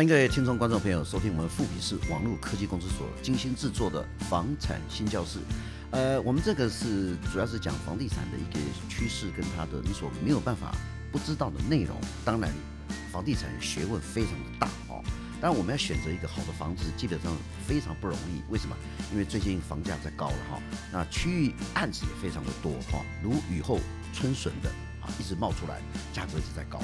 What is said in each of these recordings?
欢迎各位听众、观众朋友收听我们富比市网络科技公司所精心制作的房产新教室。呃，我们这个是主要是讲房地产的一个趋势跟它的你所没有办法不知道的内容。当然，房地产学问非常的大哦。当然，我们要选择一个好的房子，基本上非常不容易。为什么？因为最近房价在高了哈，那区域案子也非常的多哈，如雨后春笋的啊，一直冒出来，价格一直在高。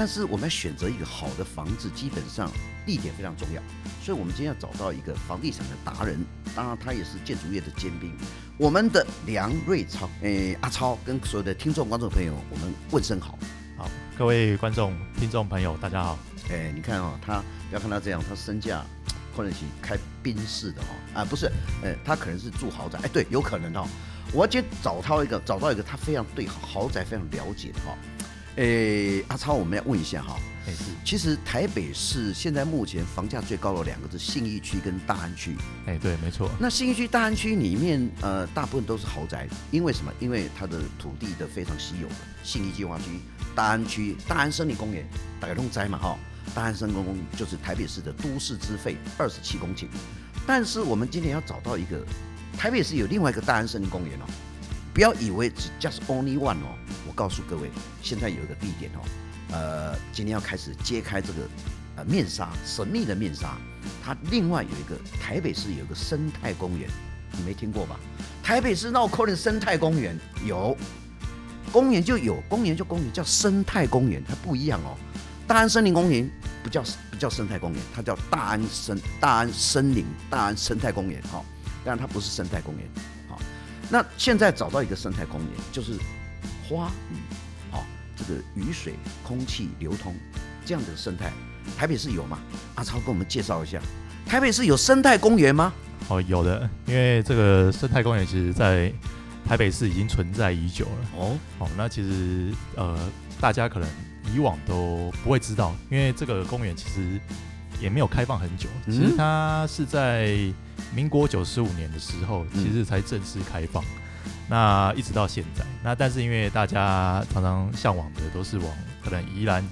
但是我们要选择一个好的房子，基本上地点非常重要。所以，我们今天要找到一个房地产的达人，当然他也是建筑业的尖兵。我们的梁瑞超，诶、阿超跟所有的听众、观众朋友，我们问声好。好，各位观众、听众朋友，大家好。诶、你看哦，他不要看他这样，他身价可能是开宾士的哦，啊，不是，呃、他可能是住豪宅，哎、对，有可能哦。我今天找到一个，找到一个他非常对豪宅非常了解的哈。诶、欸，阿超，我们要问一下哈。其实台北市现在目前房价最高的两个是信义区跟大安区。哎，对，没错。那信义区、大安区里面，呃，大部分都是豪宅，因为什么？因为它的土地的非常稀有。信义计划区、大安区、大安森林公园，大概都栽嘛哈。大安森林公园就是台北市的都市之肺，二十七公顷。但是我们今天要找到一个，台北市有另外一个大安森林公园哦。不要以为只 just only one 哦，我告诉各位，现在有一个地点哦，呃，今天要开始揭开这个呃面纱，神秘的面纱。它另外有一个台北市有一个生态公园，你没听过吧？台北市闹扣的生态公园有，公园就有，公园就公园，叫生态公园，它不一样哦。大安森林公园不叫不叫生态公园，它叫大安森大安森林大安生态公园哈，当然它不是生态公园。那现在找到一个生态公园，就是花雨，哦，这个雨水、空气流通这样的生态，台北市有吗？阿超跟我们介绍一下，台北市有生态公园吗？哦，有的，因为这个生态公园其实在台北市已经存在已久了。哦，好，那其实呃，大家可能以往都不会知道，因为这个公园其实也没有开放很久，其实它是在。民国九十五年的时候，其实才正式开放，嗯、那一直到现在，那但是因为大家常常向往的都是往可能宜兰，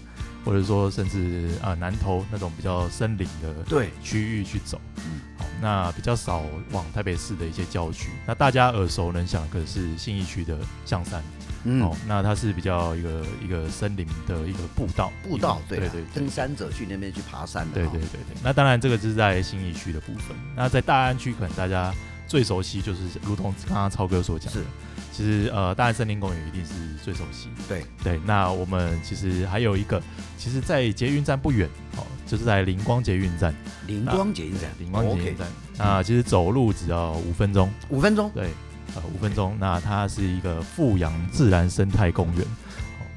或者说甚至啊、呃、南投那种比较森林的对。区域去走，嗯，好，那比较少往台北市的一些郊区，那大家耳熟能详可是信义区的象山。嗯，哦，那它是比较一个一个森林的一个步道，步道对对对，登山者去那边去爬山的，对对对对。那当然这个就是在信义区的部分，那在大安区可能大家最熟悉就是，如同刚刚超哥所讲的，是，其实呃大安森林公园一定是最熟悉，对。对。那我们其实还有一个，其实，在捷运站不远，哦，就是在灵光捷运站，灵光捷运站，灵光捷运站，啊，其实走路只要五分钟，五分钟，对。呃，五分钟。那它是一个富阳自然生态公园。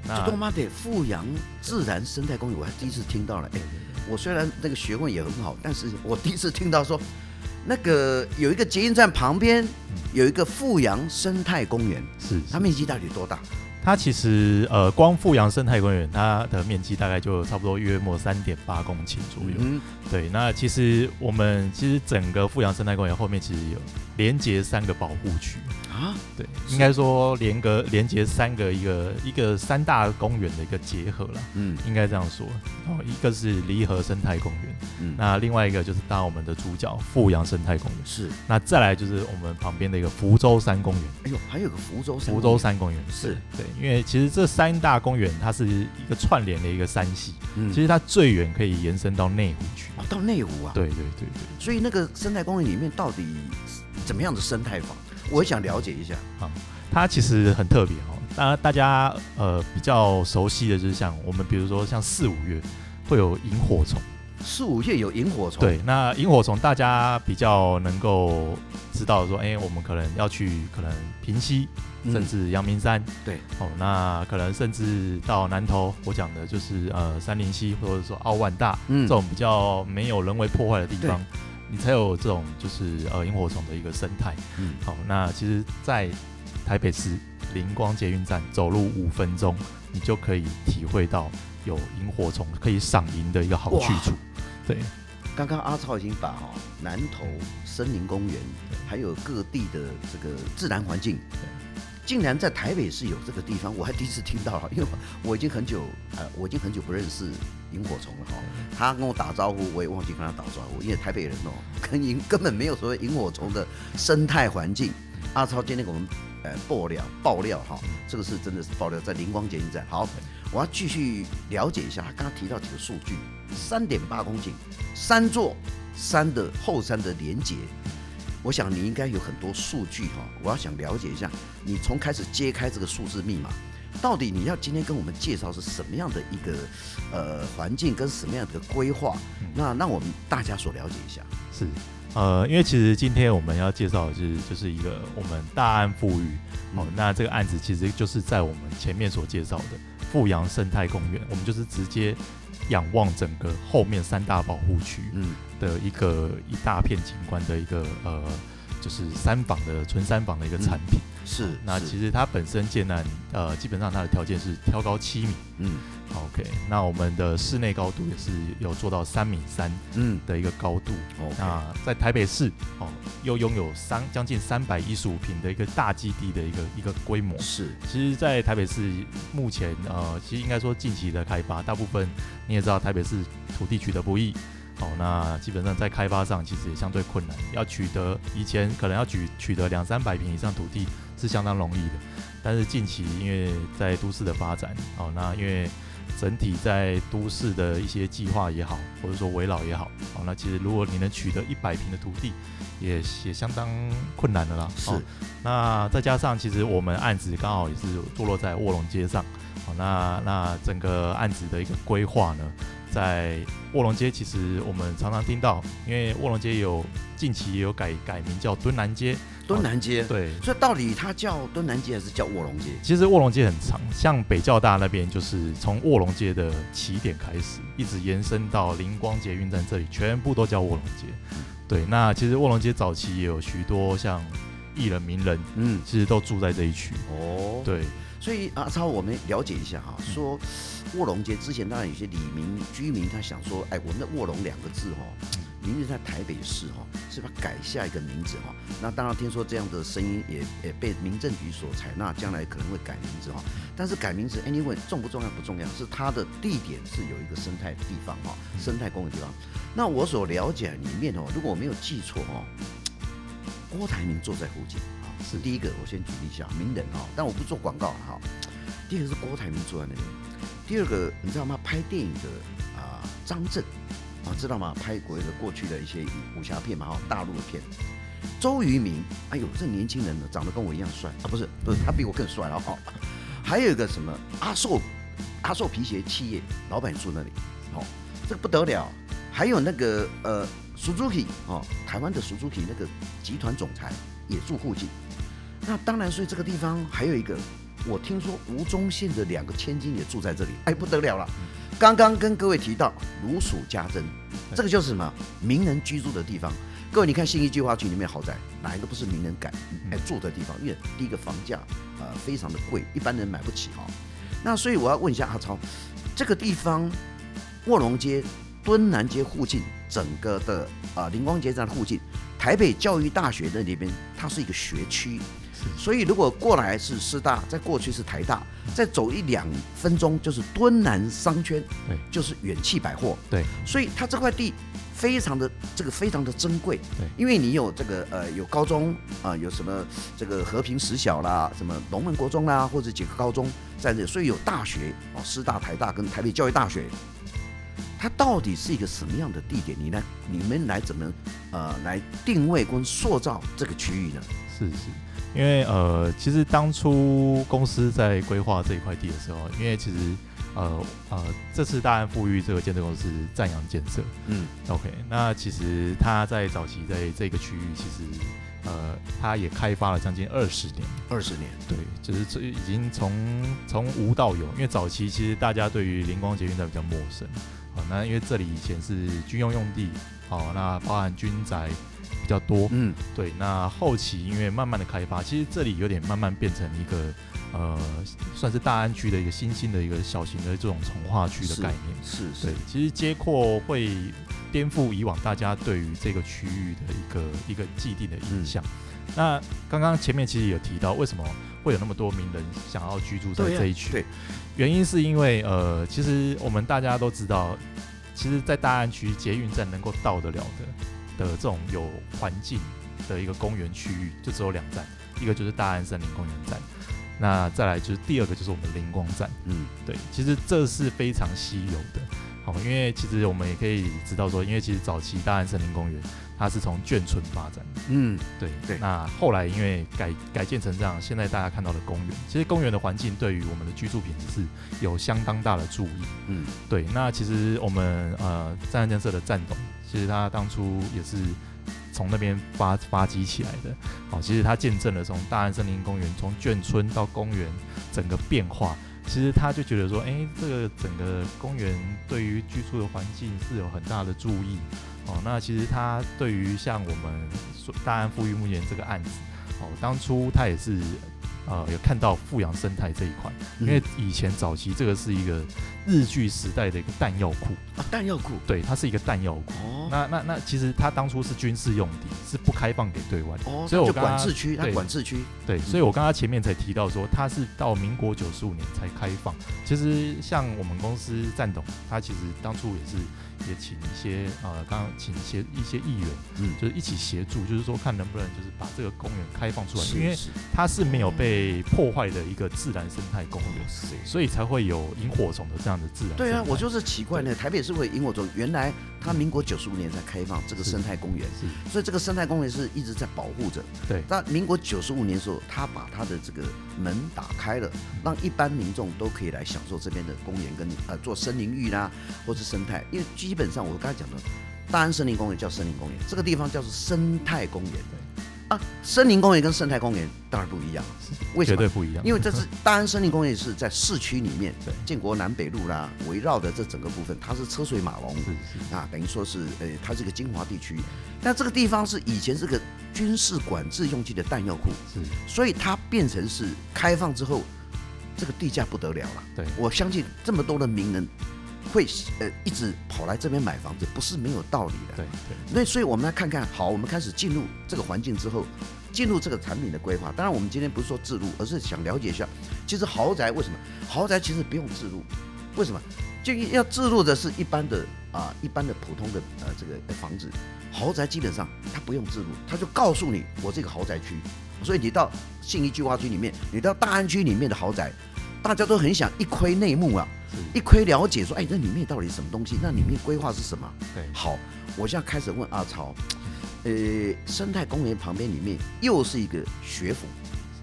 这他妈的富阳自然生态公园，我还第一次听到了。哎，我虽然那个学问也很好，但是我第一次听到说，那个有一个捷运站旁边有一个富阳生态公园，是它面积到底多大？它其实呃，光富阳生态公园它的面积大概就差不多约莫三点八公顷左右。嗯，对。那其实我们其实整个富阳生态公园后面其实有连接三个保护区。啊，对，应该说连个连接三个一个一个三大公园的一个结合了，嗯，应该这样说。然后一个是离合生态公园，嗯，那另外一个就是当然我们的主角富阳生态公园，是。那再来就是我们旁边的一个福州山公园，哎呦，还有个福州山，福州山公园是。对，因为其实这三大公园它是一个串联的一个山系，嗯，其实它最远可以延伸到内湖去，哦，到内湖啊，对对对对。所以那个生态公园里面到底怎么样的生态法？我也想了解一下啊，它其实很特别哦。当然，大家呃比较熟悉的就是像我们，比如说像四五月会有萤火虫，四五月有萤火虫。对，那萤火虫大家比较能够知道说，哎、欸，我们可能要去可能平溪，甚至阳明山。嗯、对，哦，那可能甚至到南投，我讲的就是呃三林溪或者说奥万大、嗯、这种比较没有人为破坏的地方。你才有这种就是呃萤火虫的一个生态，嗯，好，那其实，在台北市灵光捷运站走路五分钟，你就可以体会到有萤火虫可以赏萤的一个好去处。对，刚刚阿超已经把哦南投森林公园还有各地的这个自然环境竟然在台北市有这个地方，我还第一次听到，因为我已经很久，呃，我已经很久不认识萤火虫了哈。他跟我打招呼，我也忘记跟他打招呼，因为台北人哦，跟萤根本没有所谓萤火虫的生态环境。阿超今天给我们呃爆料爆料哈，这个是真的是爆料，在灵光捷运站。好，我要继续了解一下，他刚刚提到几个数据，三点八公顷，三座山的后山的连接。我想你应该有很多数据哈，我要想了解一下，你从开始揭开这个数字密码，到底你要今天跟我们介绍是什么样的一个呃环境跟什么样的规划，那让我们大家所了解一下。是，呃，因为其实今天我们要介绍的是就是一个我们大安富裕，哦，那这个案子其实就是在我们前面所介绍的富阳生态公园，我们就是直接。仰望整个后面三大保护区的一个一大片景观的一个呃，就是三房的纯三房的一个产品。嗯、是，那其实它本身建案呃，基本上它的条件是挑高七米。嗯。OK，那我们的室内高度也是有做到三米三，嗯的一个高度。嗯 okay、那在台北市哦，又拥有三将近三百一十五平的一个大基地的一个一个规模。是，其实，在台北市目前呃，其实应该说近期的开发，大部分你也知道台北市土地取得不易。哦，那基本上在开发上其实也相对困难，要取得以前可能要取取得两三百平以上土地是相当容易的，但是近期因为在都市的发展，哦，那因为整体在都市的一些计划也好，或者说围绕也好，哦，那其实如果你能取得一百平的土地，也也相当困难的啦。是，那再加上其实我们案子刚好也是坐落在卧龙街上，哦，那那整个案子的一个规划呢，在卧龙街，其实我们常常听到，因为卧龙街有近期也有改改名叫敦南街。敦南街，对，所以到底它叫敦南街还是叫卧龙街？其实卧龙街很长，像北教大那边就是从卧龙街的起点开始，一直延伸到灵光捷运站这里，全部都叫卧龙街。对，那其实卧龙街早期也有许多像艺人名人，嗯，其实都住在这一区。哦，对，所以阿超，我们了解一下哈，说。卧龙街之前当然有些里民居民他想说，哎，我们的卧龙两个字哈，明明在台北市哈，是不是改下一个名字哈？那当然听说这样的声音也也被民政局所采纳，将来可能会改名字哈。但是改名字，anyway 重不重要不重要，是它的地点是有一个生态地方哈，生态公园地方。那我所了解里面哦，如果我没有记错哦，郭台铭坐在附近啊，是第一个，我先举例一下名人哈，但我不做广告哈。第二个是郭台铭坐在那边。第二个，你知道吗？拍电影的啊，张震啊，知道吗？拍过的过去的一些武侠片嘛，哈，大陆的片。周渝民，哎呦，这年轻人呢，长得跟我一样帅啊，不是，不是，他比我更帅哦。还有一个什么阿寿，阿寿皮鞋企业老板住那里，哦，这个不得了。还有那个呃，Suzuki 哦，台湾的 Suzuki 那个集团总裁也住附近。那当然，所以这个地方还有一个。我听说吴宗宪的两个千金也住在这里，哎，不得了了！刚刚跟各位提到如数家珍，这个就是什么名人居住的地方。各位，你看信义计划区里面豪宅，哪一个不是名人改哎住的地方？因为第一个房价呃非常的贵，一般人买不起哈。那所以我要问一下阿超，这个地方卧龙街、敦南街附近，整个的啊灵光捷运站附近，台北教育大学的那边，它是一个学区。所以，如果过来是师大，在过去是台大，再走一两分钟就是敦南商圈，对，就是远气百货，对。所以它这块地非常的这个非常的珍贵，对，因为你有这个呃有高中啊、呃，有什么这个和平实小啦，什么龙门国中啦，或者几个高中在这里，所以有大学哦，师大、台大跟台北教育大学，它到底是一个什么样的地点？你来？你们来怎么呃来定位跟塑造这个区域呢？是是。因为呃，其实当初公司在规划这一块地的时候，因为其实呃呃，这次大安富裕这个建设公司赞扬建设，嗯，OK，那其实他在早期在这个区域，其实呃，他也开发了将近二十年，二十年，对，就是这已经从从无到有，因为早期其实大家对于灵光捷运站比较陌生，好，那因为这里以前是军用用地，好，那包含军宅。比较多，嗯，对。那后期因为慢慢的开发，其实这里有点慢慢变成一个，呃，算是大安区的一个新兴的一个小型的这种从化区的概念。是是，是。对，其实街廓会颠覆以往大家对于这个区域的一个一个既定的印象。嗯、那刚刚前面其实有提到，为什么会有那么多名人想要居住在这一区。对，原因是因为呃，其实我们大家都知道，其实，在大安区捷运站能够到得了的的这种有环境的一个公园区域，就只有两站，一个就是大安森林公园站，那再来就是第二个就是我们的麟光站。嗯，对，其实这是非常稀有的。好，因为其实我们也可以知道说，因为其实早期大安森林公园它是从眷村发展的，嗯，对对。那后来因为改改建成这样，现在大家看到的公园，其实公园的环境对于我们的居住品质是有相当大的注意，嗯，对。那其实我们呃站建设的站董，其实他当初也是从那边发发迹起来的，好，其实他见证了从大安森林公园从眷村到公园整个变化。其实他就觉得说，哎、欸，这个整个公园对于居住的环境是有很大的注意哦。那其实他对于像我们大安富裕目前这个案子，哦，当初他也是。呃，有看到富阳生态这一块，因为以前早期这个是一个日据时代的一个弹药库啊，弹药库，对，它是一个弹药库。哦，那那那其实它当初是军事用地，是不开放给对外。哦，所以我管制区，它管制区。对，所以我刚刚前面才提到说，它是到民国九十五年才开放。其实像我们公司战董，他其实当初也是。也请一些呃，刚刚请一些一些议员，嗯，就是一起协助，就是说看能不能就是把这个公园开放出来，因为它是没有被破坏的一个自然生态公园，所以才会有萤火虫的这样的自然。对啊，我就是奇怪呢，台北是会萤火虫，原来它民国九十五年才开放这个生态公园，是，所以这个生态公园是一直在保护着。对，那民国九十五年的时候，他把他的这个门打开了，让一般民众都可以来享受这边的公园跟呃做森林浴啦，或是生态，因为基本上我刚才讲的，大安森林公园叫森林公园，这个地方叫做生态公园。对啊，森林公园跟生态公园当然不一样，为什么？绝对不一样，因为这是大安森林公园是在市区里面，对，建国南北路啦，围绕的这整个部分，它是车水马龙，啊，等于说是，呃，它是个精华地区。但这个地方是以前是个军事管制用地的弹药库，是，所以它变成是开放之后，这个地价不得了了。对，我相信这么多的名人。会呃一直跑来这边买房子，不是没有道理的。对对。那所以我们来看看，好，我们开始进入这个环境之后，进入这个产品的规划。当然，我们今天不是说置入，而是想了解一下，其实豪宅为什么？豪宅其实不用置入，为什么？就要置入的是一般的啊，一般的普通的呃这个房子。豪宅基本上它不用置入，它就告诉你我这个豪宅区。所以你到信义计划区里面，你到大安区里面的豪宅，大家都很想一窥内幕啊。一窥了解说，哎，那里面到底什么东西？那里面规划是什么？对，好，我现在开始问阿超，呃，生态公园旁边里面又是一个学府，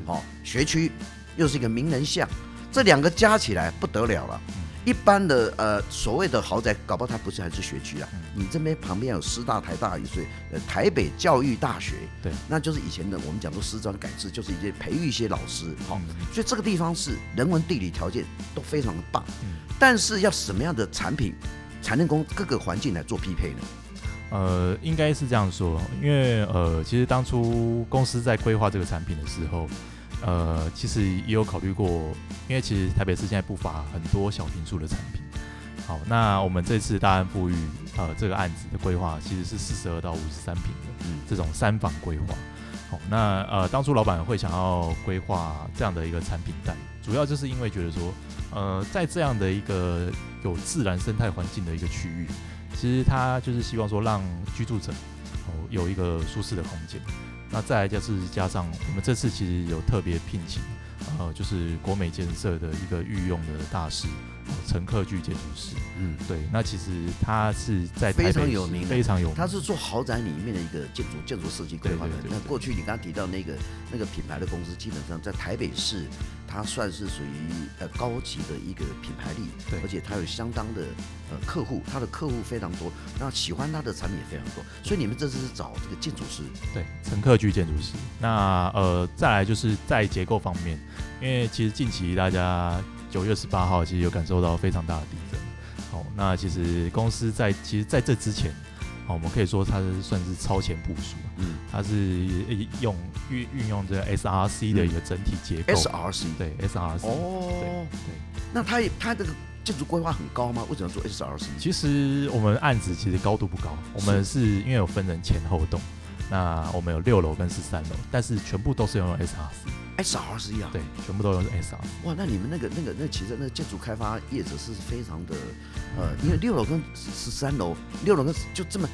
好，学区，又是一个名人像，这两个加起来不得了了。一般的呃所谓的豪宅，搞不好它不是还是学区啊？你这边旁边有师大、台大，所以呃台北教育大学，对，那就是以前的我们讲说师专改制，就是一些培育一些老师，好，所以这个地方是人文地理条件都非常的棒。但是要什么样的产品才能跟各个环境来做匹配呢？呃，应该是这样说，因为呃，其实当初公司在规划这个产品的时候，呃，其实也有考虑过，因为其实台北市现在不乏很多小平数的产品。好，那我们这次大安富裕呃这个案子的规划其实是四十二到五十三坪的，嗯，这种三房规划。好，那呃当初老板会想要规划这样的一个产品带，主要就是因为觉得说。呃，在这样的一个有自然生态环境的一个区域，其实他就是希望说，让居住者哦有一个舒适的空间。那再来就是加上我们这次其实有特别聘请，呃，就是国美建设的一个御用的大师。陈克具建筑师，嗯，对，那其实他是在台北非常有名，非常有名。他是做豪宅里面的一个建筑建筑设计规划的。那过去你刚刚提到那个那个品牌的公司，基本上在台北市，它算是属于呃高级的一个品牌力，对，而且它有相当的呃客户，它的客户非常多，那喜欢它的产品也非常多。所以你们这次是找这个建筑师，对，陈克具建筑师。那呃，再来就是在结构方面，因为其实近期大家。九月十八号，其实有感受到非常大的地震。好，那其实公司在其实在这之前，好，我们可以说它是算是超前部署。嗯，它是用运运用这个 SRC 的一个整体结构。SRC 对 SRC 哦，对对。那它它这个建筑规划很高吗？为什么做 SRC？其实我们案子其实高度不高，我们是因为有分成前后栋，那我们有六楼跟十三楼，但是全部都是用 SRC。SRC 啊，对，全部都用 SRC。哇，那你们那个那个那其实那个建筑开发业者是非常的，呃，因为六楼跟十三楼，六楼跟就这么。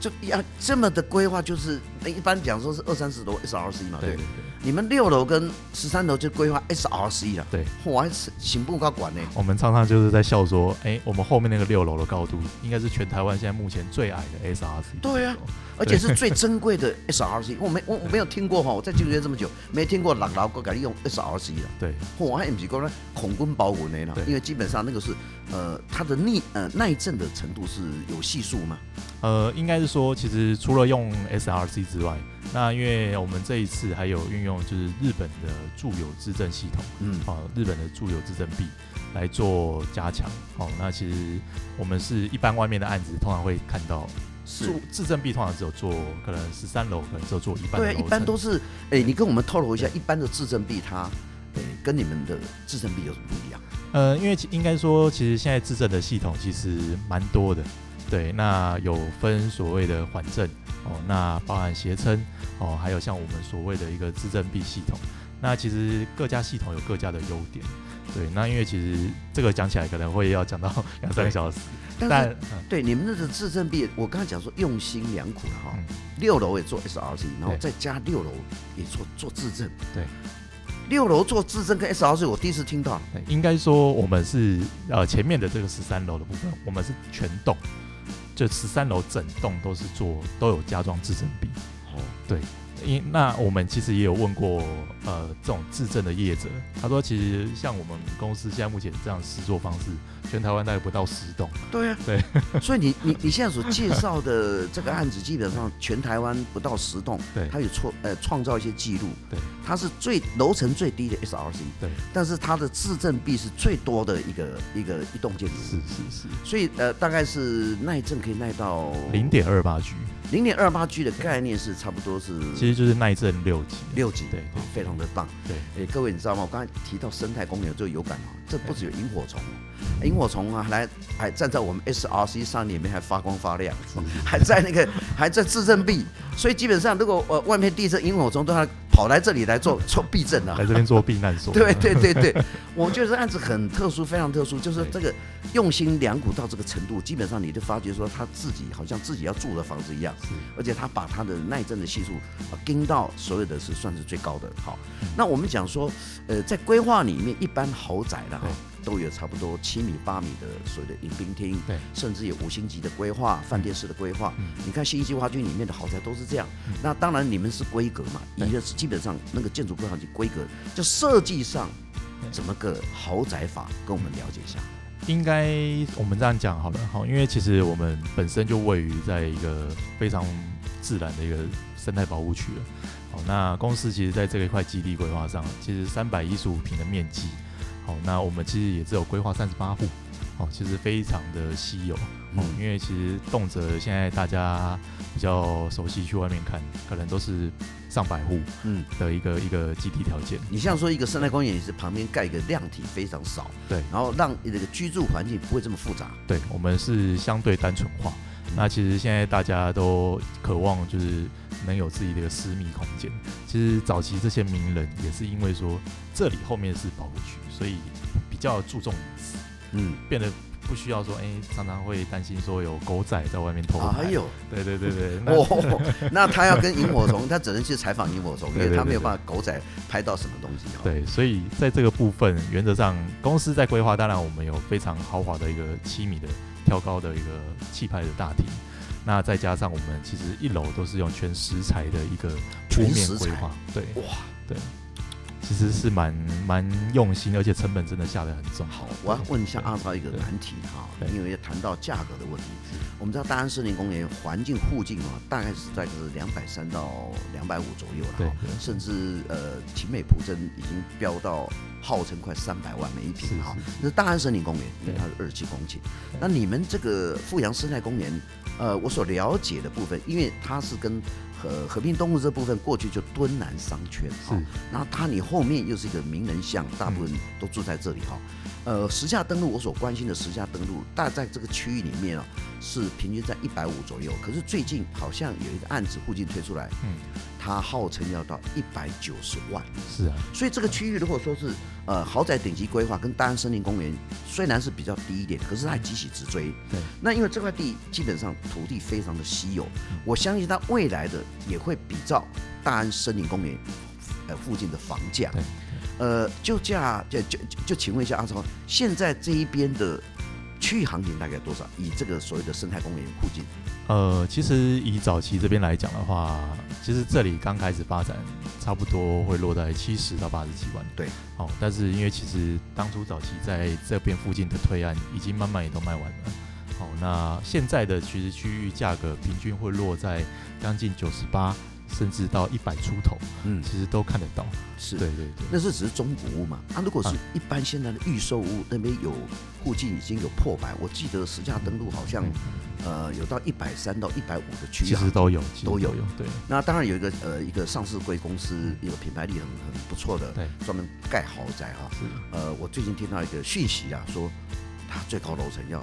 就要这么的规划，就是一般讲说是二三十楼 SRC 嘛，对，对，对，你们六楼跟十三楼就规划 SRC 了，对，我还行不高管呢。我们常常就是在笑说，哎、欸，我们后面那个六楼的高度，应该是全台湾现在目前最矮的 SRC。对啊，而且是最珍贵的 SRC，我没我我没有听过哈，我在建筑业这么久，没听过老老哥敢用 SRC 的。对，我还不是讲孔棍包稳的啦，因为基本上那个是呃它的逆呃耐震的程度是有系数吗？呃，应该是说，其实除了用 SRC 之外，那因为我们这一次还有运用就是日本的住友制震系统，嗯，啊，日本的住友制震壁来做加强。好，那其实我们是一般外面的案子，通常会看到住制震壁通常只有做可能十三楼，可能只有做一半。对，一般都是。哎、欸，你跟我们透露一下，一般的制震壁它，哎、欸，跟你们的制震壁有什么不一样？呃，因为应该说，其实现在制证的系统其实蛮多的。对，那有分所谓的缓震哦，那包含斜称哦，还有像我们所谓的一个自证币系统。那其实各家系统有各家的优点。对，那因为其实这个讲起来可能会要讲到 两三个小时。但，但对你们那个自证币，我刚才讲说用心良苦了哈。嗯、六楼也做 SRC，然后再加六楼也做做自证。对，六楼做自证跟 SRC，我第一次听到。应该说我们是呃前面的这个十三楼的部分，我们是全栋。就十三楼整栋都是做都有加装自证壁，哦，对，因那我们其实也有问过呃这种自证的业者，他说其实像我们公司现在目前这样实作方式。全台湾大概不到十栋。对啊，对，所以你你 你现在所介绍的这个案子，基本上全台湾不到十栋。对，它有创呃创造一些记录。对，它是最楼层最低的 SRC。对，但是它的自证壁是最多的一个一个一栋建筑。是是是。所以呃大概是耐震可以耐到零点二八 G。零点二八 G 的概念是差不多是，其实就是耐震六级。六级，对，非常的棒。对，哎，各位你知道吗？我刚才提到生态公园就有感哦，这不只有萤火虫。萤火虫啊，来还站在我们 SRC 上里面还发光发亮，还在那个还在自振臂，所以基本上如果呃外面地震，萤火虫都要跑来这里来做 做避震啊，来这边做避难所。对对对对，我觉得这案子很特殊，非常特殊，就是这个用心良苦到这个程度，基本上你就发觉说他自己好像自己要住的房子一样，而且他把他的耐震的系数啊盯到所有的是算是最高的。好，那我们讲说，呃，在规划里面一般豪宅的哈。都有差不多七米八米的所谓的迎宾厅，对，甚至有五星级的规划、饭店式的规划。嗯、你看新一计划区里面的豪宅都是这样。嗯、那当然你们是规格嘛，一个是基本上那个建筑规划及规格，就设计上怎么个豪宅法，跟我们了解一下。应该我们这样讲好了，好，因为其实我们本身就位于在一个非常自然的一个生态保护区了。好，那公司其实在这一块基地规划上，其实三百一十五平的面积。好，那我们其实也只有规划三十八户，哦，其实非常的稀有，哦，因为其实动辄现在大家比较熟悉去外面看，可能都是上百户，嗯，的一个、嗯、一个基地条件。你像说一个生态公园，也是旁边盖一个量体非常少，对，然后让这个居住环境不会这么复杂。对，我们是相对单纯化。嗯、那其实现在大家都渴望就是能有自己的一个私密空间。其实早期这些名人也是因为说这里后面是保护区。所以比较注重隐私，嗯，变得不需要说，哎、欸，常常会担心说有狗仔在外面偷拍。还有、啊，对对对对，那哦，那他要跟萤火虫，他只能去采访萤火虫，因为他没有办法狗仔拍到什么东西。对，所以在这个部分，原则上公司在规划，当然我们有非常豪华的一个七米的挑高的一个气派的大厅，那再加上我们其实一楼都是用全石材的一个全面规划，对，哇，对。其实是蛮蛮用心，而且成本真的下得很重。好，我要问一下阿超一个难题哈，因为要谈到价格的问题。我们知道大安森林公园环境附近啊，大概是在是两百三到两百五左右了，对，甚至呃勤美普珍已经飙到号称快三百万每一坪哈。那是大安森林公园，因为它是二十七公顷。那你们这个富阳生态公园，呃，我所了解的部分，因为它是跟和和平东路这部分过去就敦南商圈哈，然后它你后面又是一个名人巷，大部分都住在这里哈。呃，时下登陆我所关心的时下登陆，大概在这个区域里面啊，是平均在一百五左右。可是最近好像有一个案子附近推出来，嗯，它号称要到一百九十万。是啊，所以这个区域如果说是呃豪宅顶级规划，跟大安森林公园虽然是比较低一点，可是它还急起直追。对，那因为这块地基本上土地非常的稀有，我相信它未来的也会比照大安森林公园呃附近的房价。对，呃，就价就就就，就请问一下阿超，现在这一边的区域行情大概多少？以这个所谓的生态公园附近？呃，其实以早期这边来讲的话，其实这里刚开始发展，差不多会落在七十到八十几万。对，好、哦，但是因为其实当初早期在这边附近的推案，已经慢慢也都卖完了。好、哦，那现在的其实区域价格平均会落在将近九十八。甚至到一百出头，嗯，其实都看得到，是对对对，那是只是中古屋嘛。啊，如果是一般现在的预售屋，那边有附近已经有破百，我记得实价登录好像，呃，有到一百三到一百五的区域，其实都有，都有有。对，那当然有一个呃一个上市贵公司，一个品牌力很很不错的，对，专门盖豪宅哈。是，呃，我最近听到一个讯息啊，说它最高楼层要。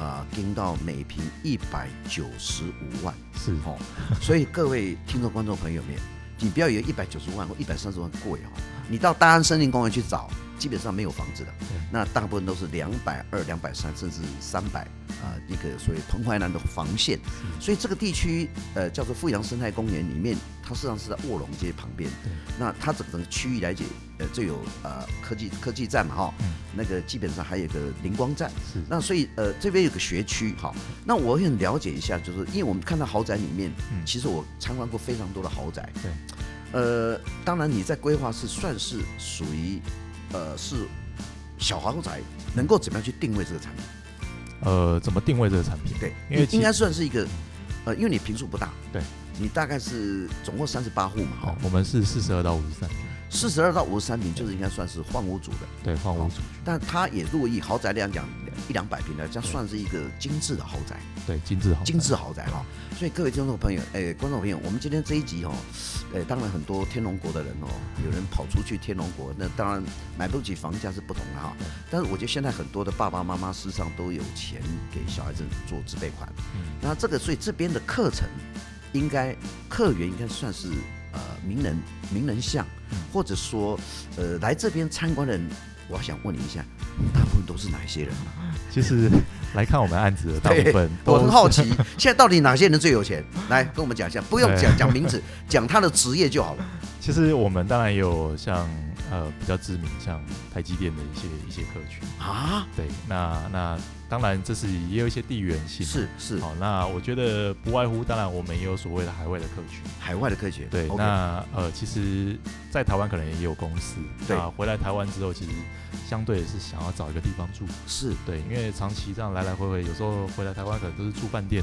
啊，盯到每平一百九十五万，是。哦，所以各位听众、观众朋友们，你不要以为一百九十万或一百三十万贵哦，你到大安森林公园去找，基本上没有房子的，那大部分都是两百二、两百三，甚至三百啊，一个所谓彭淮南的防线，所以这个地区呃叫做富阳生态公园里面。它实际上是在卧龙街旁边，那它整个区域来讲，呃，就有呃科技科技站嘛哈，嗯、那个基本上还有个灵光站，是。那所以呃这边有个学区哈，那我很了解一下，就是因为我们看到豪宅里面，嗯、其实我参观过非常多的豪宅，对，呃，当然你在规划是算是属于呃是小豪宅，能够怎么样去定位这个产品？呃，怎么定位这个产品？对，因为应该算是一个呃，因为你平数不大，对。你大概是总共三十八户嘛？哈，我们是四十二到五十三坪。四十二到五十三平就是应该算是换屋主的，对，换屋主。但它也如果以豪宅量讲，一两百平的，这样算是一个精致的豪宅。对，精致豪精致豪宅哈。所以各位听众朋友，哎，观众朋友，我们今天这一集哦，哎，当然很多天龙国的人哦，有人跑出去天龙国，那当然买不起房价是不同的哈。但是我觉得现在很多的爸爸妈妈事实上都有钱给小孩子做自备款。嗯。那这个，所以这边的课程。应该客源应该算是呃名人名人像，或者说呃来这边参观的人，我想问你一下，大部分都是哪些人？其实来看我们案子的大部分，我很好奇，现在到底哪些人最有钱？来跟我们讲一下，不用讲讲名字，讲他的职业就好了。其实我们当然有像呃比较知名，像台积电的一些一些客群啊，对，那那。当然，这是也有一些地缘性，是是。好，那我觉得不外乎，当然我们也有所谓的海外的客群，海外的客群。对，那呃，其实，在台湾可能也有公司，对，回来台湾之后，其实相对也是想要找一个地方住，是对，因为长期这样来来回回，有时候回来台湾可能都是住饭店，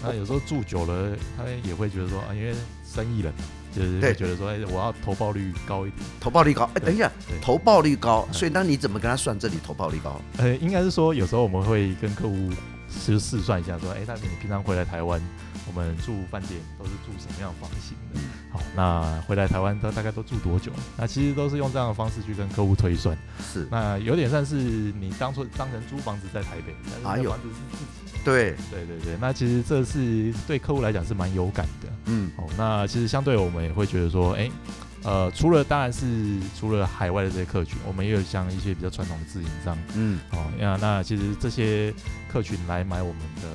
那有时候住久了，他也会觉得说啊，因为生意人。就是觉得说，哎，我要投报率高一点，投报率高。哎，等一下，投报率高，所以那你怎么跟他算这里投报率高？呃，应该是说，有时候我们会跟客户就试算一下，说，哎，那你平常回来台湾，我们住饭店都是住什么样房型的？好，那回来台湾都大概都住多久？那其实都是用这样的方式去跟客户推算。是，那有点算是你当初当成租房子在台北，但是房子是自己。对。对对对，那其实这是对客户来讲是蛮有感的，嗯，哦，那其实相对我们也会觉得说，哎，呃，除了当然是除了海外的这些客群，我们也有像一些比较传统的自营商，嗯，哦，那那其实这些客群来买我们的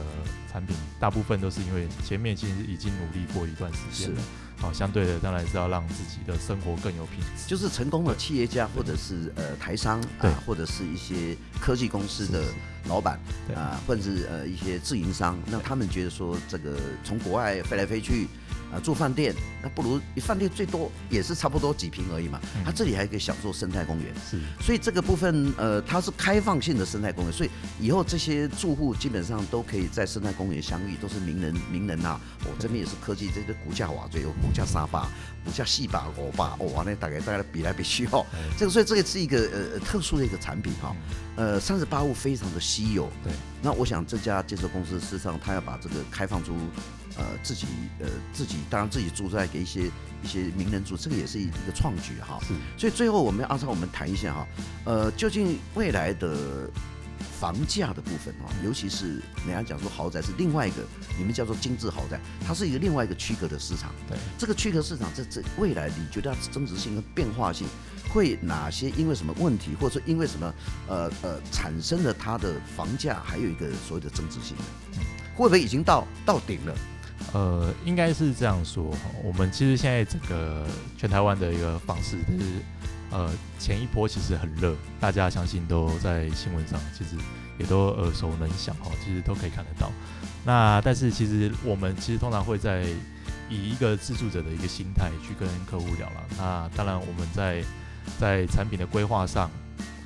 产品，大部分都是因为前面其实已经努力过一段时间了。好，相对的当然是要让自己的生活更有品质，就是成功的企业家或者是呃台商啊，或者是一些科技公司的老板啊，或者是呃一些自营商，那他们觉得说这个从国外飞来飞去。啊，住饭店那不如一饭店最多也是差不多几平而已嘛。它这里还有一个小做生态公园，是，所以这个部分呃它是开放性的生态公园，所以以后这些住户基本上都可以在生态公园相遇，都是名人名人呐、啊。我、哦、这边也是科技，这个骨架瓦最有骨架沙发、骨架细把、欧巴，哇，那大概大概比来比去哦。这个所以这个是一个呃特殊的一个产品哈，呃三十八户非常的稀有。对，那我想这家建设公司事实上他要把这个开放出。呃，自己呃，自己当然自己住在给一些一些名人住，这个也是一个创举哈。是。所以最后我们要阿超，我们谈一下哈，呃，究竟未来的房价的部分哈，尤其是人家讲说豪宅是另外一个，你们叫做精致豪宅，它是一个另外一个区隔的市场。对，这个区隔市场在这未来，你觉得它增值性跟变化性会哪些？因为什么问题，或者说因为什么呃呃产生了它的房价还有一个所谓的增值性呢？会不会已经到到顶了？呃，应该是这样说哈。我们其实现在整个全台湾的一个房市就是，呃，前一波其实很热，大家相信都在新闻上，其实也都耳熟能详哈，其实都可以看得到。那但是其实我们其实通常会在以一个自住者的一个心态去跟客户聊了。那当然我们在在产品的规划上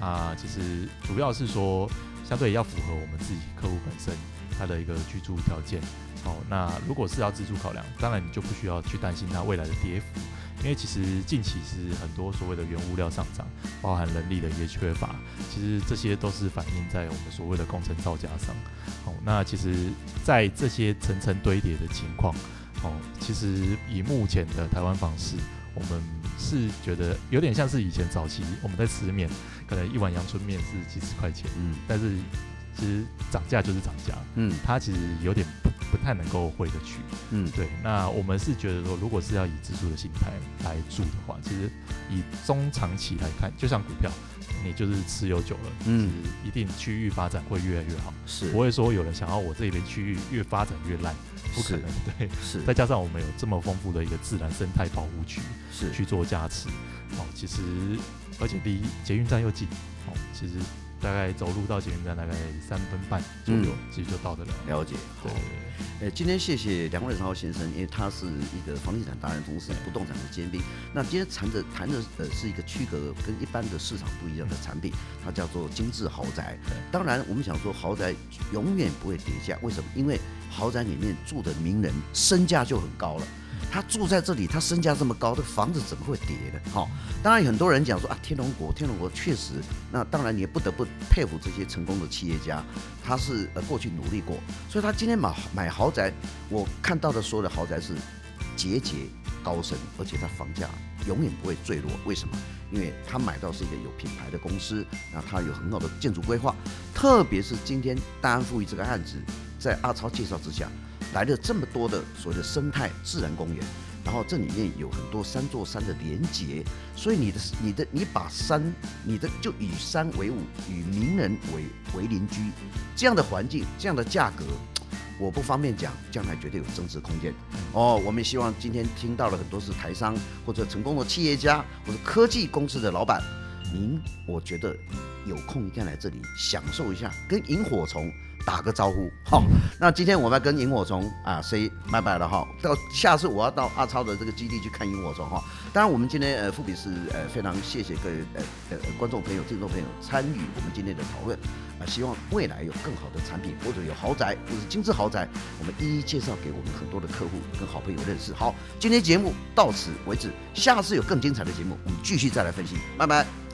啊，其实主要是说相对要符合我们自己客户本身他的一个居住条件。好，那如果是要自住考量，当然你就不需要去担心它未来的跌幅，因为其实近期是很多所谓的原物料上涨，包含人力的一些缺乏，其实这些都是反映在我们所谓的工程造价上。好，那其实，在这些层层堆叠的情况，哦，其实以目前的台湾房市，我们是觉得有点像是以前早期我们在吃面，可能一碗阳春面是几十块钱，嗯，但是。其实涨价就是涨价，嗯，它其实有点不不太能够回得去，嗯，对。那我们是觉得说，如果是要以自住的心态来住的话，其实以中长期来看，就像股票，你就是持有久了，嗯，一定区域发展会越来越好，是不会说有人想要我这边区域越发展越烂，不可能，对，是。再加上我们有这么丰富的一个自然生态保护区，是去做加持，哦，其实而且离捷运站又近，哦，其实。大概走路到捷运站大概三分半左右，嗯、其实就到得了。了解，对，对，对。今天谢谢梁伟超先生，因为他是一个房地产达人，同时不动产的尖兵。那今天谈的谈的呃是一个区隔跟一般的市场不一样的产品，它叫做精致豪宅。当然，我们想说豪宅永远不会跌价，为什么？因为豪宅里面住的名人身价就很高了。他住在这里，他身价这么高，这房子怎么会跌呢？好、哦，当然很多人讲说啊，天龙国，天龙国确实，那当然你也不得不佩服这些成功的企业家，他是呃过去努力过，所以他今天买买豪宅，我看到的所有的豪宅是节节高升，而且他房价永远不会坠落。为什么？因为他买到是一个有品牌的公司，那他有很好的建筑规划，特别是今天大安富裕这个案子，在阿超介绍之下。来了这么多的所谓的生态自然公园，然后这里面有很多山座山的连接，所以你的你的你把山，你的就与山为伍，与名人为为邻居，这样的环境，这样的价格，我不方便讲，将来绝对有增值空间。哦，我们希望今天听到了很多是台商或者成功的企业家或者科技公司的老板，您我觉得有空一定要来这里享受一下，跟萤火虫。打个招呼，好，那今天我们要跟萤火虫啊 say 拜拜了哈。到下次我要到阿超的这个基地去看萤火虫哈。当然，我们今天呃富比是呃非常谢谢各位呃呃观众朋友、听众朋友参与我们今天的讨论啊。希望未来有更好的产品，或者有豪宅，或者精致豪宅，我们一一介绍给我们很多的客户跟好朋友认识。好，今天节目到此为止，下次有更精彩的节目，我们继续再来分析。拜拜。